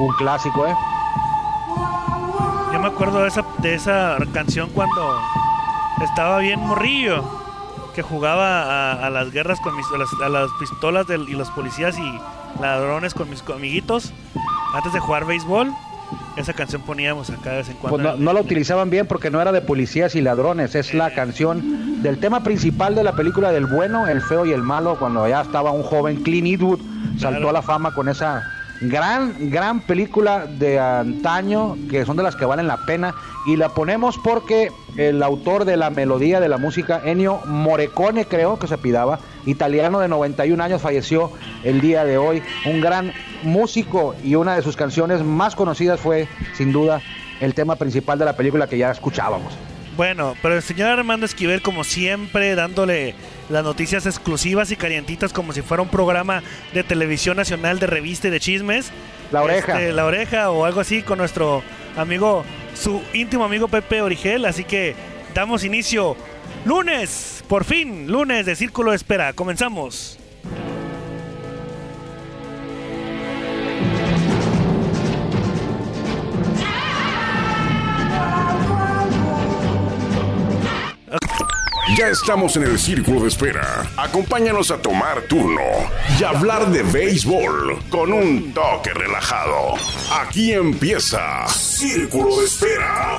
Un clásico, ¿eh? Yo me acuerdo de esa, de esa canción cuando estaba bien morrillo, que jugaba a, las guerras con mis, a las, pistolas y los policías y ladrones con mis amiguitos antes de jugar béisbol. Esa canción poníamos acá de vez en cuando. Pues no, la utilizaban bien porque no era de policías y ladrones, es la canción del tema principal de la película del bueno, el feo y el malo, cuando ya estaba un joven Clint Eastwood, saltó a la fama con esa gran, gran película de antaño, que son de las que valen la pena, y la ponemos porque el autor de la melodía de la música, Ennio Morricone, creo que se pidaba, italiano de 91 años, falleció el día de hoy, un gran músico y una de sus canciones más conocidas fue, sin duda, el tema principal de la película que ya escuchábamos. Bueno, pero el señor Armando Esquivel, como siempre, dándole las noticias exclusivas y calientitas como si fuera un programa de televisión nacional de revista y de chismes. La oreja. Este, la oreja o algo así con nuestro amigo, su íntimo amigo Pepe Origel. Así que damos inicio lunes, por fin, lunes de Círculo de Espera. Comenzamos. Ya estamos en el círculo de espera. Acompáñanos a tomar turno y hablar de béisbol con un toque relajado. Aquí empieza Círculo de Espera.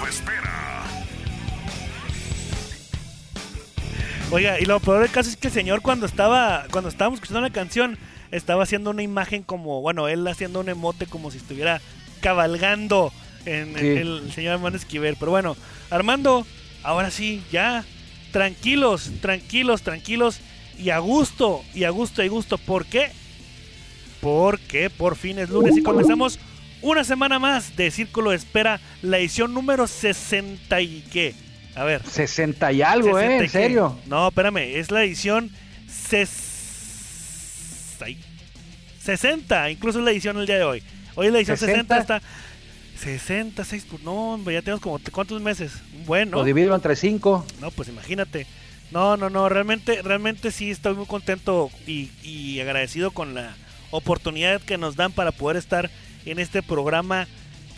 Oiga, y lo peor del caso es que el señor cuando estaba, cuando estábamos escuchando la canción, estaba haciendo una imagen como, bueno, él haciendo un emote como si estuviera cabalgando en, el señor Armando Esquivel. Pero bueno, Armando, ahora sí, ya tranquilos, tranquilos, tranquilos y a gusto, y a gusto, y gusto. ¿Por qué? Porque por fin es lunes y comenzamos una semana más de Círculo de Espera, la edición número 60 y qué. A ver. 60 y algo, ¿eh? ¿En serio? No, espérame, es la edición 60, incluso es la edición el día de hoy. Hoy es la edición 60, está 66, pues no, ya tenemos como cuántos meses. Bueno. Lo divido entre 5. No, pues imagínate. No, no, no, realmente, realmente sí estoy muy contento y, agradecido con la oportunidad que nos dan para poder estar en este programa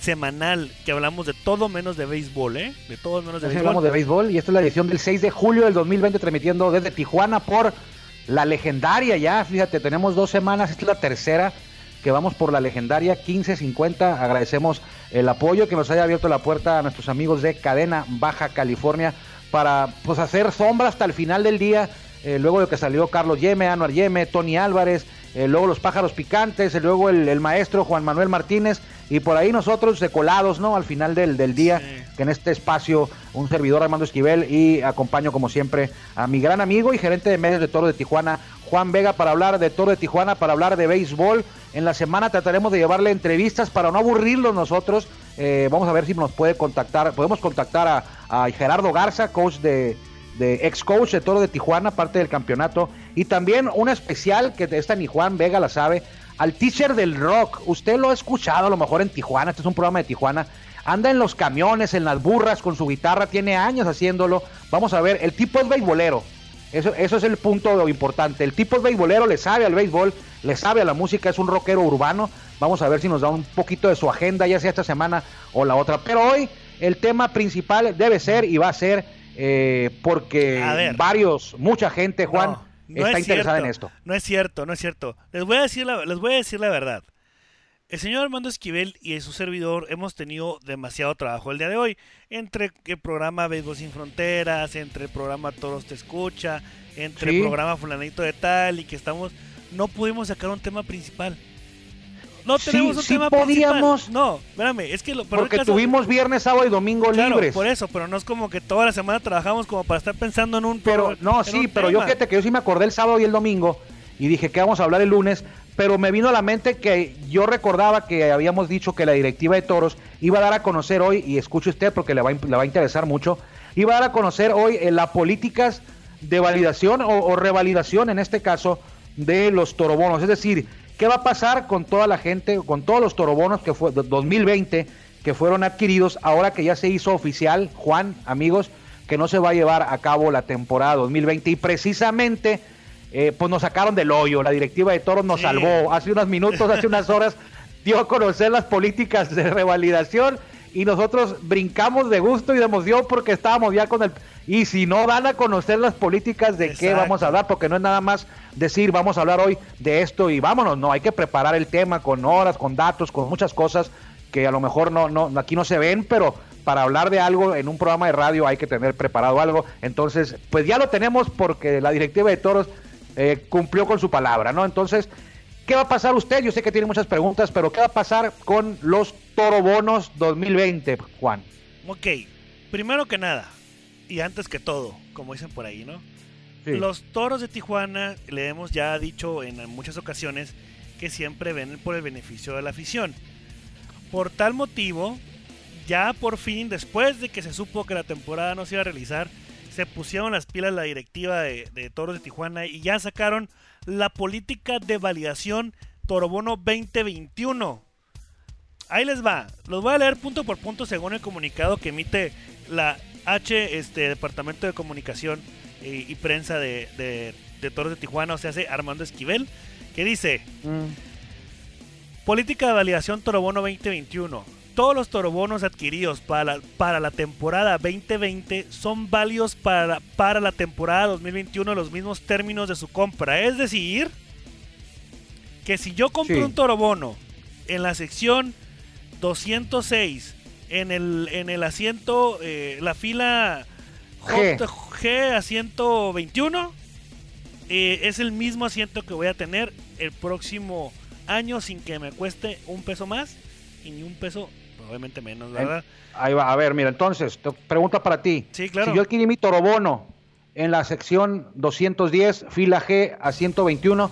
semanal que hablamos de todo menos de béisbol, ¿eh? De todo menos de béisbol. Hablamos de béisbol y esta es la edición del 6 de julio del 2020 transmitiendo desde Tijuana por la legendaria ya, fíjate, tenemos dos semanas, esta es la tercera que vamos por la legendaria 1550. Agradecemos el apoyo que nos haya abierto la puerta a nuestros amigos de Cadena Baja California para pues hacer sombra hasta el final del día. Eh, luego de que salió Carlos Yeme, Anuar Yeme, Tony Álvarez, eh, luego los pájaros picantes, luego el, maestro Juan Manuel Martínez, y por ahí nosotros colados, ¿no? Al final del, del día, que en este espacio, un servidor Armando Esquivel, y acompaño como siempre a mi gran amigo y gerente de medios de Toro de Tijuana, Juan Vega, para hablar de Toro de Tijuana, para hablar de béisbol. En la semana trataremos de llevarle entrevistas para no aburrirlos nosotros. Eh, vamos a ver si nos puede contactar, podemos contactar a, Gerardo Garza, coach de, ex coach de Toro de Tijuana, parte del campeonato. Y también un especial que esta ni Juan Vega la sabe, al teacher del rock. Usted lo ha escuchado a lo mejor en Tijuana, este es un programa de Tijuana. Anda en los camiones, en las burras con su guitarra, tiene años haciéndolo. Vamos a ver, el tipo es beisbolero. Eso, eso es el punto importante. El tipo es beisbolero, le sabe al béisbol le sabe a la música, es un rockero urbano. Vamos a ver si nos da un poquito de su agenda, ya sea esta semana o la otra. Pero hoy el tema principal debe ser y va a ser eh, porque varios, mucha gente, Juan, está interesada en esto. No es cierto, no es cierto. Les voy a decir la, les voy a decir la verdad. El señor Armando Esquivel y su servidor hemos tenido demasiado trabajo el día de hoy. Entre el programa Béisbol Sin Fronteras, entre el programa Toros Te Escucha, entre el programa Fulanito de Tal y que estamos no pudimos sacar un tema principal. No tenemos un tema podíamos, principal. No, espérame, es que lo, porque tuvimos viernes, sábado y domingo claro, libres. Por eso, pero no es como que toda la semana trabajamos como para estar pensando en un Pero no, sí, pero yo fíjate que yo sí me acordé el sábado y el domingo y dije que vamos a hablar el lunes, pero me vino a la mente que yo recordaba que habíamos dicho que la directiva de Toros iba a dar a conocer hoy y escuche usted porque le va, le va a interesar mucho, iba a dar a conocer hoy eh, las políticas de validación o revalidación en este caso de los torobonos. Es decir, ¿qué va a pasar con toda la gente, con todos los torobonos que fue 2020 que fueron adquiridos ahora que ya se hizo oficial, Juan, amigos, que no se va a llevar a cabo la temporada 2020 y precisamente eh, pues nos sacaron del hoyo, la directiva de toros nos salvó. Hace unos minutos, hace unas horas dio a conocer las políticas de revalidación y nosotros brincamos de gusto y de emoción porque estábamos ya con el... Y si no dan a conocer las políticas de qué vamos a hablar, porque no es nada más decir vamos a hablar hoy de esto y vámonos, no, hay que preparar el tema con horas, con datos, con muchas cosas que a lo mejor no, no, aquí no se ven, pero para hablar de algo en un programa de radio hay que tener preparado algo. Entonces, pues ya lo tenemos porque la directiva de toros eh, cumplió con su palabra, ¿no? Entonces, ¿qué va a pasar usted? Yo sé que tiene muchas preguntas, pero ¿qué va a pasar con los Torobonos 2020, Juan? Ok, primero que nada, y antes que todo, como dicen por ahí, ¿no? Los toros de Tijuana, le hemos ya dicho en muchas ocasiones que siempre ven por el beneficio de la afición. Por tal motivo, ya por fin, después de que se supo que la temporada no se iba a realizar, se pusieron las pilas la directiva de, de Toros de Tijuana y ya sacaron la política de validación Torobono 2021. Ahí les va, los voy a leer punto por punto según el comunicado que emite la H, este Departamento de Comunicación y, Prensa de, de, Toros de Tijuana, o sea, hace Armando Esquivel, que dice: mm. Política de validación Torobono 2021. Todos los torobonos adquiridos para, para la temporada 2020 son válidos para, para la temporada 2021 los mismos términos de su compra. Es decir, que si yo compro un torobono en la sección 206, en el, en el asiento, eh, la fila G, G asiento 21, eh, es el mismo asiento que voy a tener el próximo año sin que me cueste un peso más y ni un peso obviamente menos, ¿verdad? Ahí va, a ver, mira, entonces, pregunta para ti. Sí, claro. Si yo adquirí mi torobono en la sección 210, fila G a 121,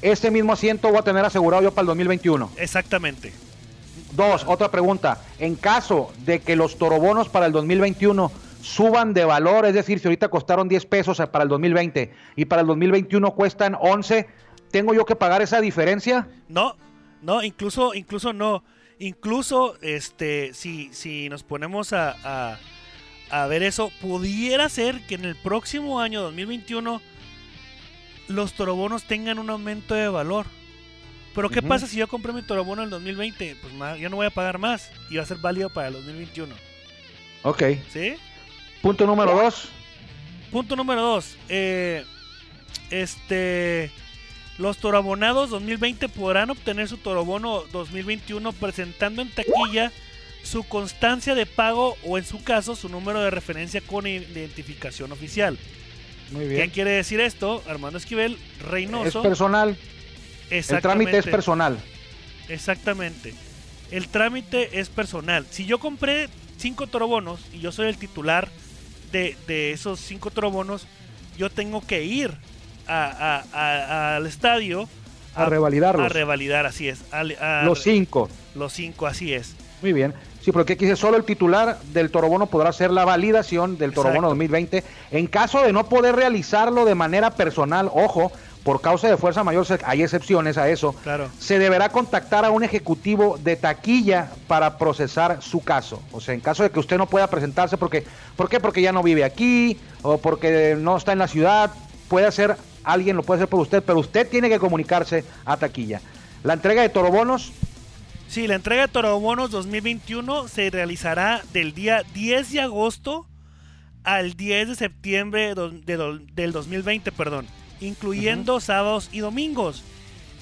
ese mismo asiento voy a tener asegurado yo para el 2021. Exactamente. Dos, otra pregunta. En caso de que los torobonos para el 2021 suban de valor, es decir, si ahorita costaron 10 pesos para el 2020 y para el 2021 cuestan 11, ¿tengo yo que pagar esa diferencia? No, no, incluso, incluso no. Incluso, este, si, si nos ponemos a, a, ver eso, pudiera ser que en el próximo año 2021 los torobonos tengan un aumento de valor. Pero ¿qué pasa si yo compré mi torobono en el 2020? Pues ya no voy a pagar más y va a ser válido para el 2021. Ok. ¿Sí? Punto número dos. Punto número dos. Eh, este. Los torobonados 2020 podrán obtener su torobono 2021 presentando en taquilla su constancia de pago o en su caso su número de referencia con identificación oficial. Muy bien. ¿Qué quiere decir esto? Armando Esquivel, Reynoso. Es personal. El trámite es personal. Exactamente. El trámite es personal. Si yo compré cinco torobonos y yo soy el titular de, de esos cinco torobonos, yo tengo que ir al estadio a, revalidarlos. A revalidar, así es. los cinco. Los cinco, así es. Muy bien. Sí, porque aquí dice solo el titular del torobono podrá hacer la validación del torobono 2020. En caso de no poder realizarlo de manera personal, ojo, por causa de fuerza mayor, hay excepciones a eso. Claro. Se deberá contactar a un ejecutivo de taquilla para procesar su caso. O sea, en caso de que usted no pueda presentarse, porque, ¿por qué? Porque ya no vive aquí o porque no está en la ciudad, puede hacer alguien lo puede hacer por usted, pero usted tiene que comunicarse a taquilla. La entrega de torobonos. Sí, la entrega de torobonos 2021 se realizará del día 10 de agosto al 10 de septiembre del 2020, perdón, incluyendo sábados y domingos,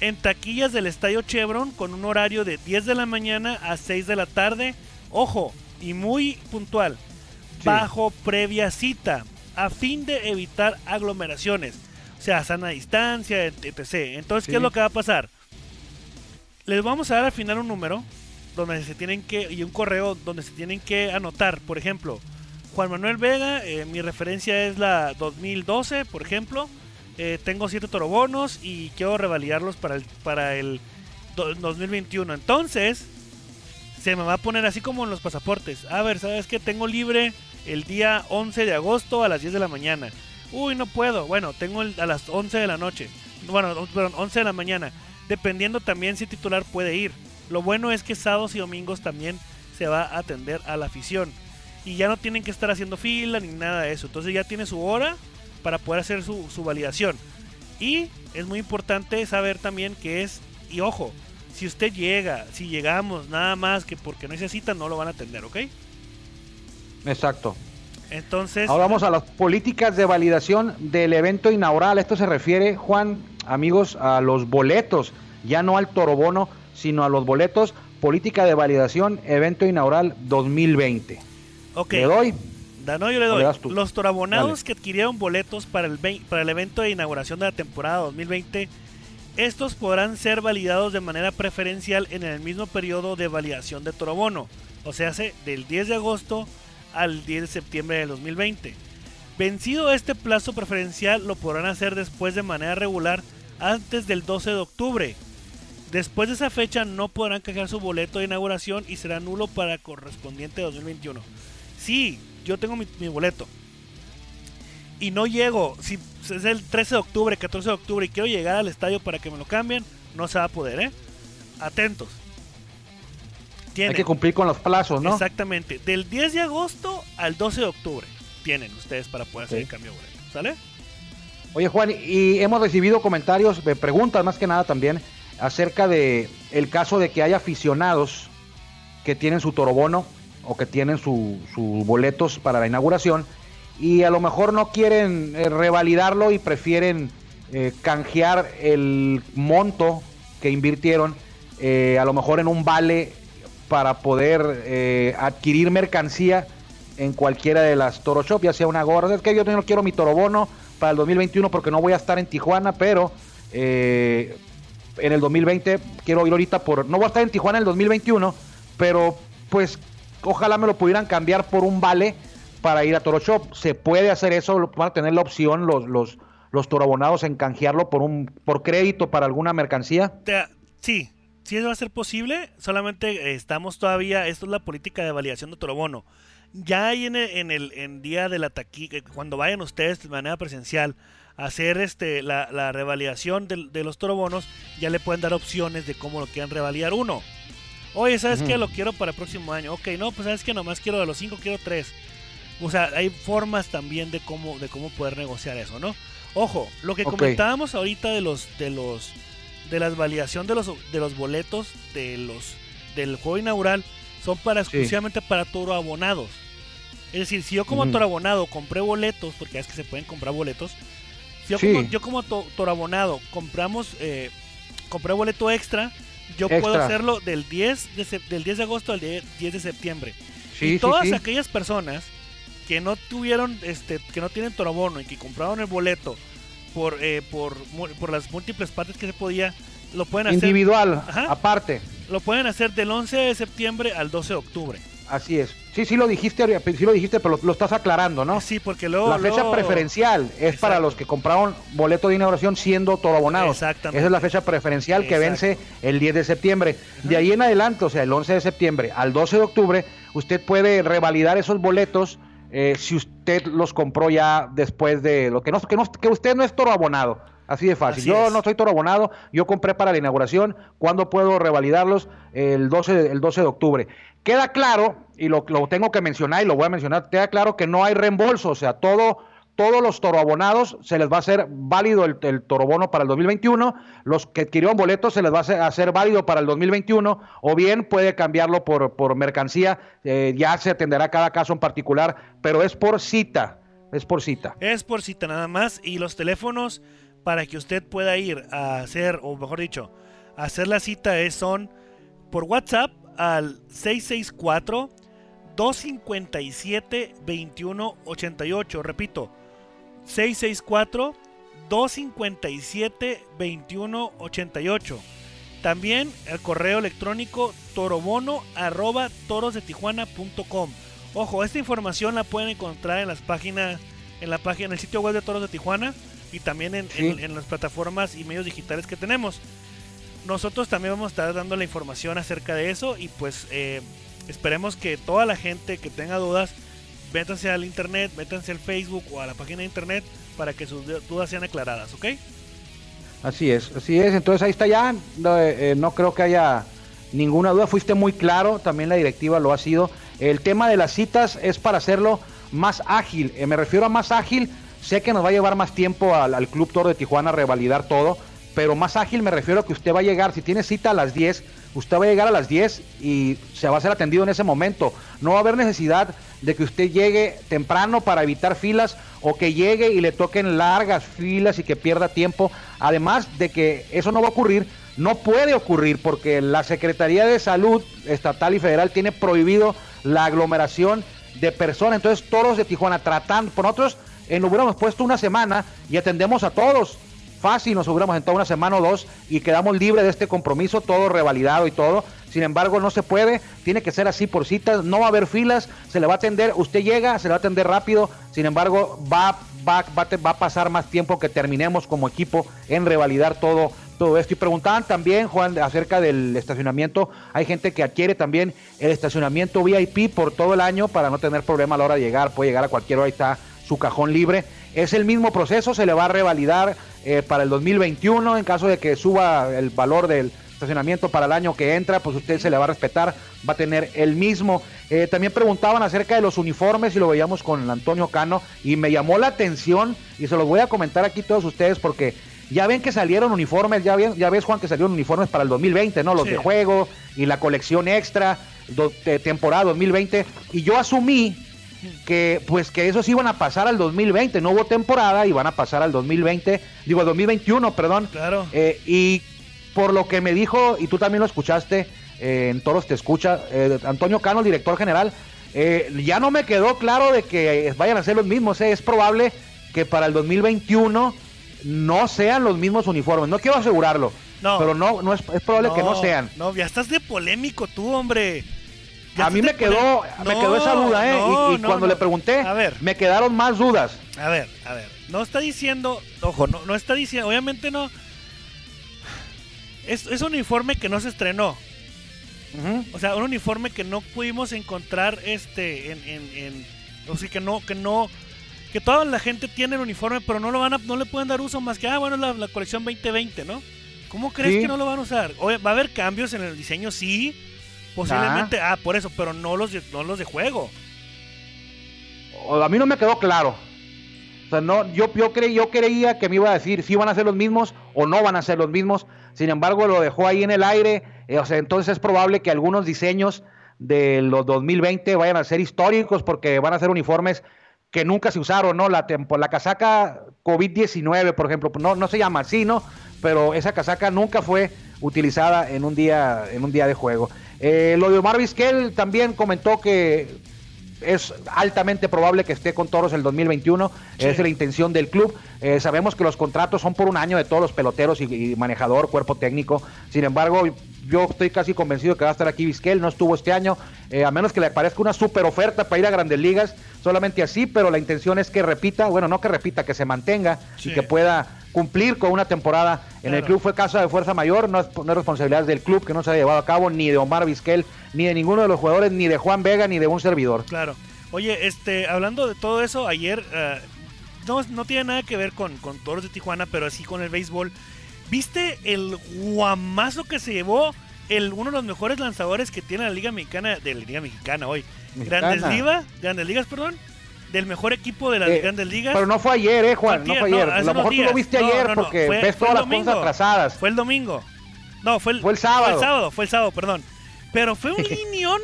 en taquillas del Estadio Chevron con un horario de 10 de la mañana a 6 de la tarde. Ojo, y muy puntual, bajo previa cita, a fin de evitar aglomeraciones sea, sana distancia, etc. Entonces, ¿qué es lo que va a pasar? Les vamos a dar al final un número donde se tienen que y un correo donde se tienen que anotar, por ejemplo, Juan Manuel Vega, eh, mi referencia es la 2012, por ejemplo. Eh, tengo siete torobonos y quiero revalidarlos para el, para el 2021. Entonces, se me va a poner así como en los pasaportes. A ver, ¿sabes qué? Tengo libre el día 11 de agosto a las 10 de la mañana. Uy, no puedo. Bueno, tengo a las 11 de la noche. Bueno, perdón, 11 de la mañana. Dependiendo también si titular puede ir. Lo bueno es que sábados y domingos también se va a atender a la afición. Y ya no tienen que estar haciendo fila ni nada de eso. Entonces ya tiene su hora para poder hacer su, su validación. Y es muy importante saber también que es, y ojo, Si usted llega, si llegamos, nada más que porque no necesita, no lo van a atender, ¿ok? Exacto. Entonces. Ahora vamos a las políticas de validación del evento inaugural. Esto se refiere, Juan, amigos, a los boletos, ya no al torobono, sino a los boletos. Política de validación, evento inaugural 2020. Ok. ¿Le doy? No, yo le doy. Los torabonados que adquirieron boletos para el, para el evento de inauguración de la temporada 2020, estos podrán ser validados de manera preferencial en el mismo periodo de validación de torobono, o sea, del 10 de agosto al 10 de septiembre del 2020. Vencido este plazo preferencial, lo podrán hacer después de manera regular antes del 12 de octubre. Después de esa fecha no podrán canjear su boleto de inauguración y será nulo para correspondiente 2021. Sí, yo tengo mi, boleto y no llego, si es el 13 de octubre, 14 de octubre y quiero llegar al estadio para que me lo cambien, no se va a poder, ¿eh? Atentos. Hay que cumplir con los plazos, ¿no? Exactamente. Del 10 de agosto al 12 de octubre tienen ustedes para poder hacer el cambio de boleto. ¿Sale? Oye, Juan, y hemos recibido comentarios, de preguntas más que nada también, acerca de el caso de que hay aficionados que tienen su torobono o que tienen sus boletos para la inauguración y a lo mejor no quieren eh, revalidarlo y prefieren eh, canjear el monto que invirtieron eh, a lo mejor en un vale para poder adquirir mercancía en cualquiera de las Toro Shop, ya sea una gorra. Es que yo no quiero mi Torobono para el 2021 porque no voy a estar en Tijuana, pero en el 2020 quiero ir ahorita por. No voy a estar en Tijuana en el 2021, pero pues ojalá me lo pudieran cambiar por un vale para ir a Toro Shop. Se puede hacer eso, van a tener la opción los, los, los torobonados en canjearlo por un por crédito para alguna mercancía. Sí, sí eso va a ser posible, solamente eh, estamos todavía, esto es la política de validación de torobono. Ya hay en el, en el en día de la taquilla, eh, cuando vayan ustedes de manera presencial a hacer este la, la revalidación de, de los torobonos, ya le pueden dar opciones de cómo lo quieran revalidar uno. Oye, ¿sabes qué? Lo quiero para el próximo año. Ok, no, pues ¿sabes qué? Nomás quiero de los cinco, quiero tres. O sea, hay formas también de cómo, de cómo poder negociar eso, ¿no? Ojo, lo que comentábamos ahorita de los, de los, de las validación de los, de los boletos de los, del juego inaugural son para exclusivamente para toro abonados. Es decir, si yo como toro abonado compré boletos, porque es que se pueden comprar boletos, si yo, como, yo como toro abonado compramos, eh, compré boleto extra, yo puedo hacerlo del 10 de, del 10 de agosto al 10 de septiembre. y todas aquellas personas que no tuvieron, este, que no tienen torobono y que compraron el boleto por, eh, por, por las múltiples partes que se podía, lo pueden hacer. Individual, aparte. Lo pueden hacer del 11 de septiembre al 12 de octubre. Así es. Sí, sí lo dijiste, sí lo dijiste, pero lo, estás aclarando, ¿no? Sí, porque luego... La fecha preferencial es para los que compraron boleto de inauguración siendo torobonados. Exactamente. Esa es la fecha preferencial que vence el 10 de septiembre. De ahí en adelante, o sea, el 11 de septiembre al 12 de octubre, usted puede revalidar esos boletos eh, si usted los compró ya después de lo que no, que no, que usted no es toro abonado. Así de fácil. yo no soy toro abonado, yo compré para la inauguración. ¿Cuándo puedo revalidarlos? El 12, el 12 de octubre. Queda claro, y lo, tengo que mencionar y lo voy a mencionar, queda claro que no hay reembolso, o sea, todo, todos los toroabonados se les va a hacer válido el, el torobono para el 2021, los que adquirieron boletos se les va a hacer, válido para el 2021, o bien puede cambiarlo por, mercancía, eh, ya se atenderá cada caso en particular, pero es por cita, es por cita. Es por cita nada más, y los teléfonos para que usted pueda ir a hacer, o mejor dicho, hacer la cita es, son por WhatsApp al 664 257 2188. Repito, 664 257 2188. También el correo electrónico torobono arroba torosdetijuana.com. Ojo, esta información la pueden encontrar en las páginas, en la página, en el sitio web de Toros de Tijuana y también en, en las plataformas y medios digitales que tenemos nosotros también vamos a estar dando la información acerca de eso y pues eh, esperemos que toda la gente que tenga dudas, métanse al internet, métanse al Facebook o a la página de internet para que sus dudas sean aclaradas, ¿ok? Así es, así es, entonces ahí está ya, no, eh, no creo que haya ninguna duda, fuiste muy claro, también la directiva lo ha sido. El tema de las citas es para hacerlo más ágil, eh, me refiero a más ágil, sé que nos va a llevar más tiempo al, al Club Toro de Tijuana a revalidar todo, pero más ágil me refiero a que usted va a llegar, si tiene cita a las 10, usted va a llegar a las 10 y se va a ser atendido en ese momento. No va a haber necesidad de que usted llegue temprano para evitar filas o que llegue y le toquen largas filas y que pierda tiempo. Además de que eso no va a ocurrir, no puede ocurrir porque la Secretaría de Salud estatal y federal tiene prohibido la aglomeración de personas. Entonces, todos de Tijuana tratando, por nosotros eh, nos hubiéramos puesto una semana y atendemos a todos fácil, nos hubiéramos en toda una semana o dos y quedamos libres de este compromiso, todo revalidado y todo. Sin embargo, no se puede, tiene que ser así por citas, no va a haber filas, se le va a atender, usted llega, se le va a atender rápido, sin embargo, va, va, va, va a pasar más tiempo que terminemos como equipo en revalidar todo, todo esto. Y preguntaban también, Juan, acerca del estacionamiento. Hay gente que adquiere también el estacionamiento VIP por todo el año para no tener problema a la hora de llegar. Puede llegar a cualquier hora, ahí está su cajón libre. Es el mismo proceso, se le va a revalidar eh, para el 2021. En caso de que suba el valor del estacionamiento para el año que entra, pues usted se le va a respetar, va a tener el mismo. Eh, también preguntaban acerca de los uniformes y lo veíamos con Antonio Cano y me llamó la atención y se los voy a comentar aquí todos ustedes porque ya ven que salieron uniformes, ya, ven, ya ves Juan que salieron uniformes para el 2020, ¿no? Los de juego y la colección extra, de temporada 2020 y yo asumí que pues que esos iban a pasar al 2020, no hubo temporada y van a pasar al 2020, digo al 2021, perdón. Claro. Eh, y por lo que me dijo, y tú también lo escuchaste, eh, en Toros te escucha, eh, Antonio Cano, el director general, ya no me quedó claro de que vayan a ser los mismos, es probable que para el 2021 no sean los mismos uniformes, no quiero asegurarlo, no, pero no, no es, probable que no sean. No, ya estás de polémico tú, hombre a mí me quedó, me quedó esa duda, ¿eh? y, cuando le pregunté, me quedaron más dudas. A ver, a ver. No está diciendo, ojo, no, no está diciendo, obviamente no. Es, es un uniforme que no se estrenó. O sea, un uniforme que no pudimos encontrar este en, en, o sea, que no, que no, que toda la gente tiene el uniforme, pero no lo van a, no le pueden dar uso más que, ah, bueno, la, la colección 2020, ¿no? ¿Cómo crees que no lo van a usar? va a haber cambios en el diseño, sí, Posiblemente, ah. por eso, pero no los de, no los de juego. A mí no me quedó claro. O sea, no, yo, yo, yo creía que me iba a decir si van a ser los mismos o no van a ser los mismos. Sin embargo, lo dejó ahí en el aire. Eh, o sea, entonces es probable que algunos diseños de los 2020 vayan a ser históricos porque van a ser uniformes que nunca se usaron, ¿no? La, la casaca COVID-19, por ejemplo, no, no se llama así, ¿no? Pero esa casaca nunca fue utilizada en un día, en un día de juego. Eh, lo de Omar Vizquel también comentó que es altamente probable que esté con Toros el 2021, esa es la intención del club. Eh, sabemos que los contratos son por un año de todos los peloteros y, manejador, cuerpo técnico. Sin embargo, yo estoy casi convencido que va a estar aquí Vizquel, no estuvo este año, eh, a menos que le parezca una super oferta para ir a grandes ligas, solamente así, pero la intención es que repita, bueno, no que repita, que se mantenga y que pueda cumplir con una temporada en el club. Fue caso de fuerza mayor, no es, responsabilidad del club que no se ha llevado a cabo, ni de Omar Vizquel, ni de ninguno de los jugadores, ni de Juan Vega, ni de un servidor. Claro. Oye, este, hablando de todo eso, ayer eh, no, no, tiene nada que ver con, con Toros de Tijuana, pero así con el béisbol. ¿Viste el guamazo que se llevó el, uno de los mejores lanzadores que tiene la Liga Mexicana, de la Liga Mexicana hoy? Grandes Ligas, Grandes Ligas, perdón del mejor equipo de las eh, grandes ligas. Pero no fue ayer, eh, Juan, no fue ayer. a lo mejor tú lo viste ayer porque ves todas las cosas atrasadas. Fue el domingo. No, fue el, fue el sábado. Fue el sábado, fue el sábado, perdón. Pero fue un linión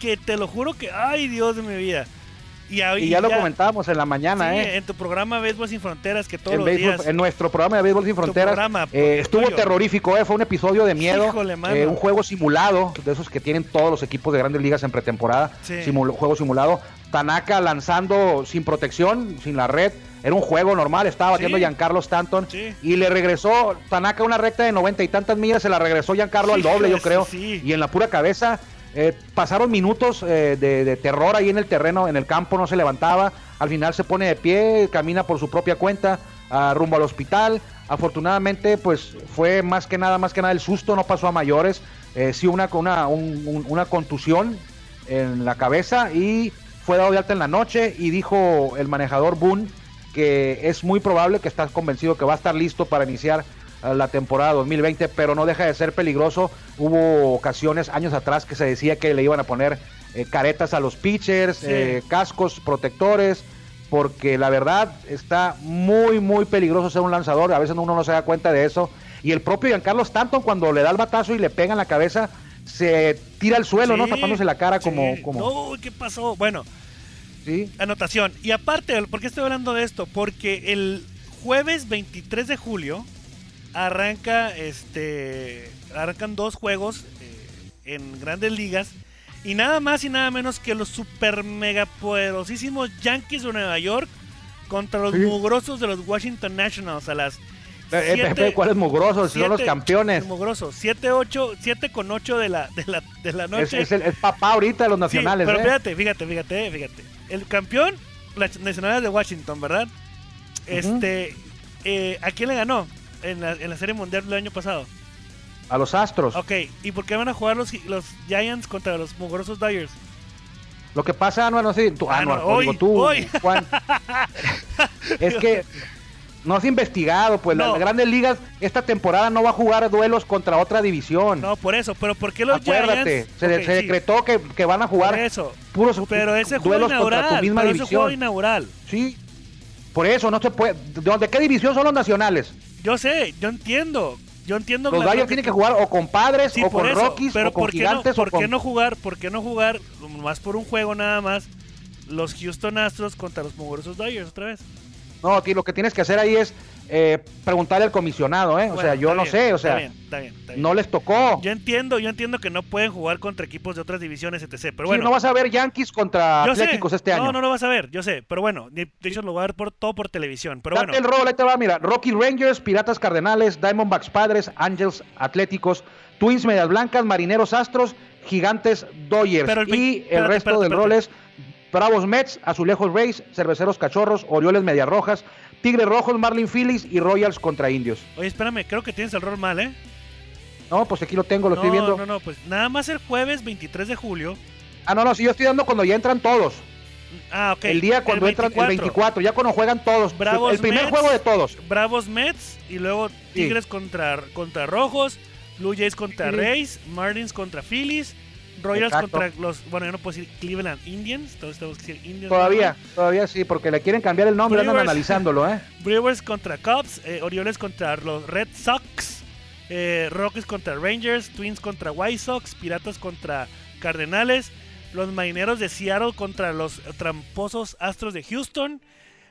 que te lo juro que, ay Dios de mi vida. Y, ya, lo comentábamos en la mañana, ¿eh? En tu programa Béisbol Sin Fronteras, que todos los días. En nuestro programa de Béisbol Sin Fronteras. Eh, estuvo terrorífico, ¿eh? Fue un episodio de miedo. Eh, un juego simulado, de esos que tienen todos los equipos de grandes ligas en pretemporada. juego simulado. Tanaka lanzando sin protección, sin la red. Era un juego normal, estaba batiendo Giancarlo Stanton. Y le regresó Tanaka una recta de noventa y tantas millas, se la regresó Giancarlo al doble, yo creo. Y en la pura cabeza eh, pasaron minutos eh, de, terror ahí en el terreno, en el campo, no se levantaba. Al final se pone de pie, camina por su propia cuenta rumbo al hospital. Afortunadamente, pues fue más que nada, más que nada el susto, no pasó a mayores. Eh, sí, una, una, una contusión en la cabeza y fue dado de alta en la noche. Y dijo el manejador Boone que es muy probable que estás convencido que va a estar listo para iniciar la temporada 2020, pero no deja de ser peligroso. Hubo ocasiones años atrás que se decía que le iban a poner eh, caretas a los pitchers, eh, cascos protectores, porque la verdad está muy, muy peligroso ser un lanzador. A veces uno no se da cuenta de eso. Y el propio Giancarlo Stanton, cuando le da el batazo y le pega en la cabeza, se tira al suelo, ¿no? Tapándose la cara como... como... No, ¿qué pasó? Bueno, ¿Sí? anotación. Y aparte, ¿por qué estoy hablando de esto? Porque el jueves 23 de julio arranca este arrancan dos juegos eh, en grandes ligas y nada más y nada menos que los super mega poderosísimos Yankees de Nueva York contra los mugrosos de los Washington Nationals a las eh, eh, ¿Cuáles mugrosos? Son los campeones. Mugrosos. 7, 8, 7 con 8 de la, de la, de la noche. Es, el, papá ahorita de los nacionales. pero fíjate, fíjate, fíjate, fíjate. El campeón, las nacionales de Washington, ¿verdad? Este, ¿a quién le ganó en la, en la Serie Mundial del año pasado? A los Astros. Ok, ¿y por qué van a jugar los, los Giants contra los mugrosos Dyers? Lo que pasa, no, no, sí, tú, ah, no, hoy, tú, Juan, es que no has investigado, pues las grandes ligas esta temporada no va a jugar duelos contra otra división. No, por eso, pero ¿por qué los Acuérdate, se, decretó que, que, van a jugar eso, puros pero ese duelos inaugural, contra tu misma división. Ese juego inaugural. Sí, por eso no se puede. ¿De qué división son los nacionales? Yo sé, yo entiendo, yo entiendo los Dodgers tienen que jugar o con padres o con Rockies pero o con ¿por gigantes no, ¿por qué no jugar por qué no jugar más por un juego nada más los Houston Astros contra los mugrosos Dodgers otra vez no tío, lo que tienes que hacer ahí es eh, preguntarle al comisionado, ¿eh? o sea, yo no sé, o sea, no les tocó. Yo entiendo, yo entiendo que no pueden jugar contra equipos de otras divisiones, etc. Pero bueno. no vas a ver Yankees contra Atléticos este año. No, no lo vas a ver, yo sé, pero bueno, de hecho lo voy a ver por, todo por televisión. Pero bueno. el rol, ahí te va, mira, Rocky Rangers, Piratas Cardenales, Diamondbacks Padres, Angels Atléticos, Twins Medias Blancas, Marineros Astros, Gigantes Dodgers. y el resto del rol es Bravos Mets, Azulejos Rays, Cerveceros Cachorros, Orioles Medias Rojas, Tigres Rojos, Marlin Phillies y Royals contra Indios. Oye, espérame, creo que tienes el rol mal, ¿eh? No, pues aquí lo tengo, lo estoy viendo. No, no, pues nada más el jueves 23 de julio. Ah, no, no, sí, yo estoy dando cuando ya entran todos. Ah, ok. El día cuando entran el 24, ya cuando juegan todos. Bravos el primer juego de todos. Bravos Mets y luego Tigres contra, contra Rojos, Blue Jays contra Rays, Marlins contra Phillies, Royals contra los, bueno, yo no puedo decir Cleveland Indians, todos tenemos que decir Indians. Todavía, todavía sí, porque le quieren cambiar el nombre, andan analizándolo, ¿eh? Brewers contra Cubs, eh, Orioles contra los Red Sox, eh, Rockies contra Rangers, Twins contra White Sox, Piratas contra Cardenales, los Marineros de Seattle contra los tramposos Astros de Houston,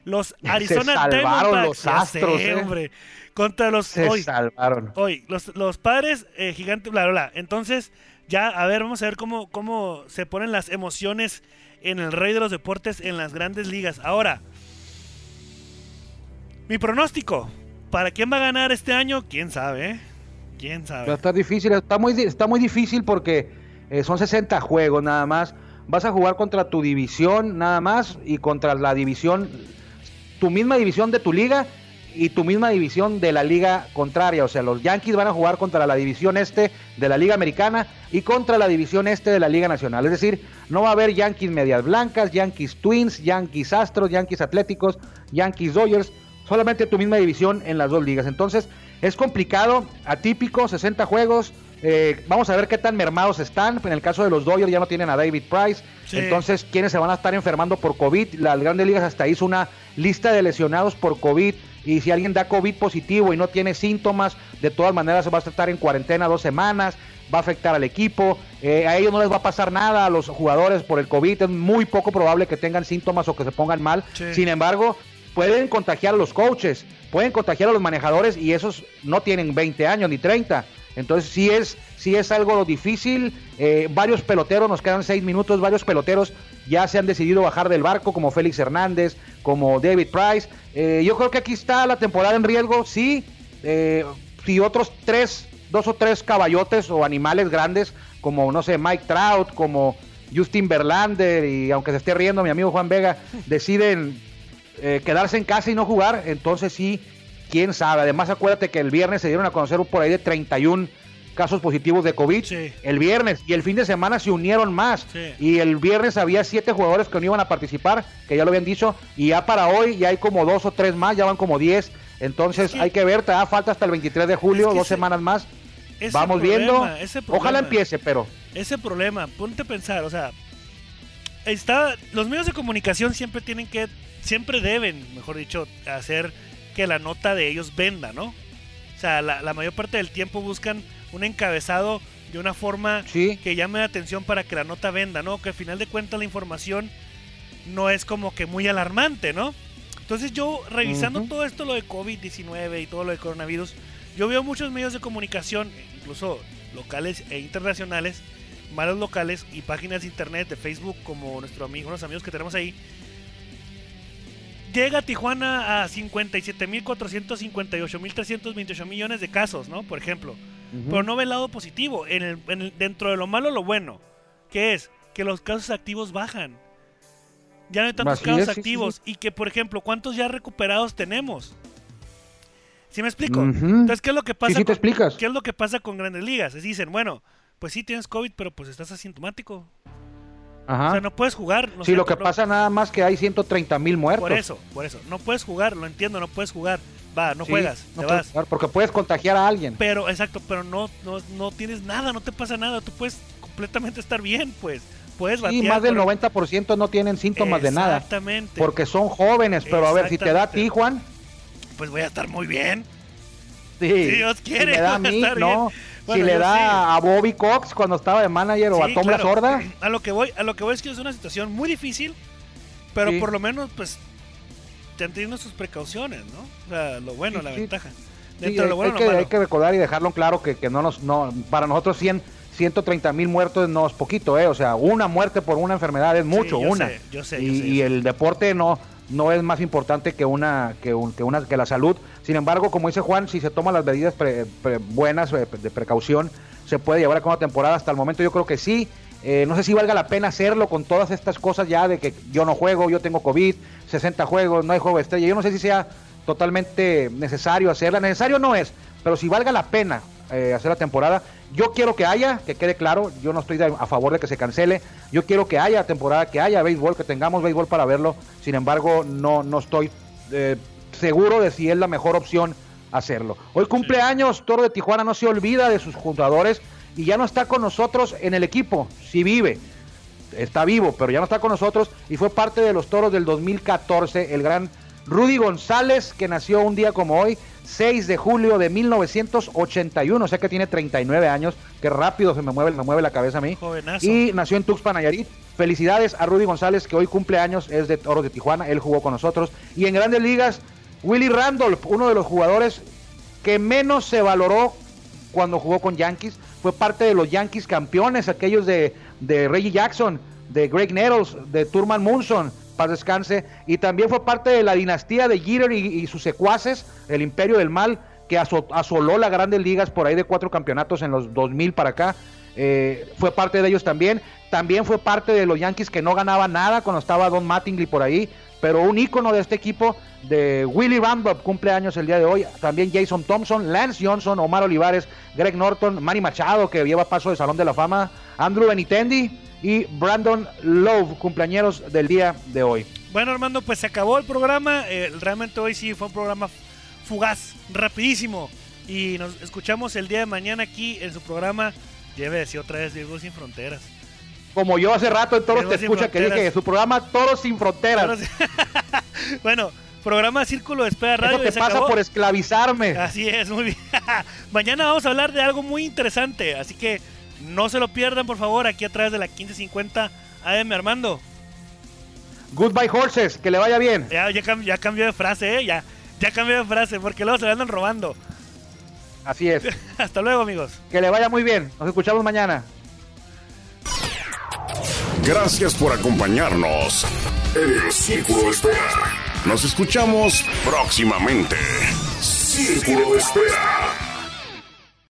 los Arizona Diamondbacks, los Astros, eh. hombre, contra los Se salvaron. Hoy, los, los padres eh, gigantes, bla, bla, bla. Entonces, ya, a ver, vamos a ver cómo, cómo se ponen las emociones en el rey de los deportes en las grandes ligas. Ahora, mi pronóstico. ¿Para quién va a ganar este año? ¿Quién sabe? ¿Quién sabe? Está difícil, está muy, está muy difícil porque eh, son 60 juegos nada más. Vas a jugar contra tu división nada más y contra la división, tu misma división de tu liga y tu misma división de la liga contraria. O sea, los Yankees van a jugar contra la división este de la liga americana y contra la división este de la liga nacional. Es decir, no va a haber Yankees medias blancas, Yankees Twins, Yankees Astros, Yankees Atléticos, Yankees Dodgers. Solamente tu misma división en las dos ligas. Entonces, es complicado, atípico, 60 juegos. Eh, vamos a ver qué tan mermados están. En el caso de los Dodgers ya no tienen a David Price. Entonces, ¿quiénes se van a estar enfermando por COVID? Las grandes ligas hasta hizo una lista de lesionados por COVID y si alguien da COVID positivo y no tiene síntomas, de todas maneras se va a estar en cuarentena dos semanas, va a afectar al equipo, eh, a ellos no les va a pasar nada a los jugadores por el COVID, es muy poco probable que tengan síntomas o que se pongan mal, sin embargo, pueden contagiar a los coaches, pueden contagiar a los manejadores y esos no tienen 20 años ni 30. Entonces sí es, sí es algo difícil. Eh, varios peloteros, nos quedan seis minutos, varios peloteros ya se han decidido bajar del barco, como Félix Hernández, como David Price. Eh, yo creo que aquí está la temporada en riesgo, sí. Eh, si otros tres, dos o tres caballotes o animales grandes, como no sé, Mike Trout, como Justin Verlander, y aunque se esté riendo mi amigo Juan Vega, deciden quedarse en casa y no jugar, entonces sí quién sabe. Además, acuérdate que el viernes se dieron a conocer por ahí de 31 casos positivos de COVID. El viernes y el fin de semana se unieron más. Y el viernes había siete jugadores que no iban a participar que ya lo habían dicho y ya para hoy ya hay como dos o tres más ya van como diez. Entonces hay que ver te da falta hasta el 23 de julio dos semanas más. vamos viendo. ojalá empiece pero ese problema ponte a pensar o sea está los medios de comunicación siempre tienen que siempre deben, mejor dicho, hacer que la nota de ellos venda, ¿no? O sea, la, la mayor parte del tiempo buscan un encabezado de una forma que llame la atención para que la nota venda, ¿no? Que al final de cuentas la información no es como que muy alarmante, ¿no? Entonces yo, revisando todo esto, lo de COVID-19 y todo lo de coronavirus, yo veo muchos medios de comunicación, incluso locales e internacionales, malos locales y páginas de internet de Facebook como nuestro amigo, unos amigos que tenemos ahí. Llega Tijuana a 57.458.328 millones de casos, ¿no? Por ejemplo. Pero no ve el lado positivo. En el, dentro de lo malo, lo bueno. Que es que los casos activos bajan. Ya no hay tantos casos activos. Y que, por ejemplo, ¿cuántos ya recuperados tenemos? ¿Sí me explico? Entonces, ¿qué es lo que pasa? te explicas. ¿Qué es lo que pasa con grandes ligas? Es dicen, bueno, pues sí tienes COVID, pero pues estás asintomático. Ajá. O sea, no puedes jugar. No sí, lo que pasa nada más que hay 130 mil muertos. Por eso, por eso. No puedes jugar, lo entiendo, no puedes jugar. Va, no juegas, te vas. porque puedes contagiar a alguien. Pero, exacto, pero no, no, no tienes nada, no te pasa nada. Tú puedes completamente estar bien, pues. Puedes batear, sí, más del 90% no tienen síntomas de nada. Exactamente. Porque son jóvenes, pero a ver, si te da a ti, Juan. Pues voy a estar muy bien. Sí. Si Dios quiere. Si me da a mí, no. Si le da a Bobby Cox cuando estaba de manager o a Tom La Sorda. A lo que voy, a lo que voy es que es una situación muy difícil, pero por lo menos, pues, teniendo sus precauciones, ¿no? O sea, lo bueno, la ventaja. Dentro de lo bueno, hay, que, hay que recordar y dejarlo claro que, que no nos, no, para nosotros 100, 130 mil muertos no es poquito, ¿eh? O sea, una muerte por una enfermedad es mucho, una. yo sé, y, y el deporte no, no es más importante que una, que, que, una, que la salud. Sin embargo, como dice Juan, si se toman las medidas buenas eh, de precaución, se puede llevar a cabo temporada. Hasta el momento yo creo que sí. Eh, no sé si valga la pena hacerlo con todas estas cosas ya de que yo no juego, yo tengo COVID, 60 juegos, no hay juego de estrella. Yo no sé si sea totalmente necesario hacerla. Necesario no es, pero si valga la pena eh, hacer la temporada, yo quiero que haya, que quede claro, yo no estoy a favor de que se cancele. Yo quiero que haya temporada, que haya béisbol, que tengamos béisbol para verlo. Sin embargo, no, no estoy eh, seguro de si es la mejor opción hacerlo. Hoy cumpleaños, Toro de Tijuana no se olvida de sus jugadores y ya no está con nosotros en el equipo, si vive. Está vivo, pero ya no está con nosotros y fue parte de los toros del 2014, el gran Rudy González, que nació un día como hoy, 6 de julio de 1981, o sea que tiene 39 años, que rápido se me mueve, me mueve la cabeza a mí. Y nació en Tuxpan, Nayarit. Felicidades a Rudy González, que hoy cumple años, es de Toros de Tijuana, él jugó con nosotros. Y en Grandes Ligas, Willy Randolph, uno de los jugadores que menos se valoró cuando jugó con Yankees, fue parte de los Yankees campeones, aquellos de, de Reggie Jackson, de Greg Nettles, de Turman Munson, para descanse, y también fue parte de la dinastía de Jeter y, sus secuaces, el Imperio del Mal, que asoló las grandes ligas por ahí de cuatro campeonatos en los 2000 para acá. Eh, fue parte de ellos también. También fue parte de los Yankees que no ganaba nada cuando estaba Don Mattingly por ahí. Pero un ícono de este equipo, de Willie Randolph, cumpleaños el día de hoy. También Jason Thompson, Lance Johnson, Omar Olivares, Greg Norton, Manny Machado, que lleva paso de Salón de la Fama, Andrew Benitendi y Brandon Love, cumpleaños del día de hoy. Bueno, Armando, pues se acabó el programa. Eh, realmente hoy sí fue un programa fugaz, rapidísimo. Y nos escuchamos el día de mañana aquí en su programa. Lleve decir otra vez Diego Sin Fronteras. Como yo hace rato en Toros te escucha que dije su programa Toros Sin Fronteras. bueno, programa Círculo de Espera Radio. Eso te pasa por esclavizarme. Así es, muy bien. mañana vamos a hablar de algo muy interesante. Así que no se lo pierdan, por favor, aquí a través de la 1550 AM, Armando. Goodbye Horses, que le vaya bien. Ya, ya, cambió de frase, ¿eh? Ya, ya cambió de frase, porque luego se le andan robando. Así es. Hasta luego, amigos. Que le vaya muy bien. Nos escuchamos mañana. Gracias por acompañarnos en el Círculo de Espera. Nos escuchamos próximamente. Círculo de Espera.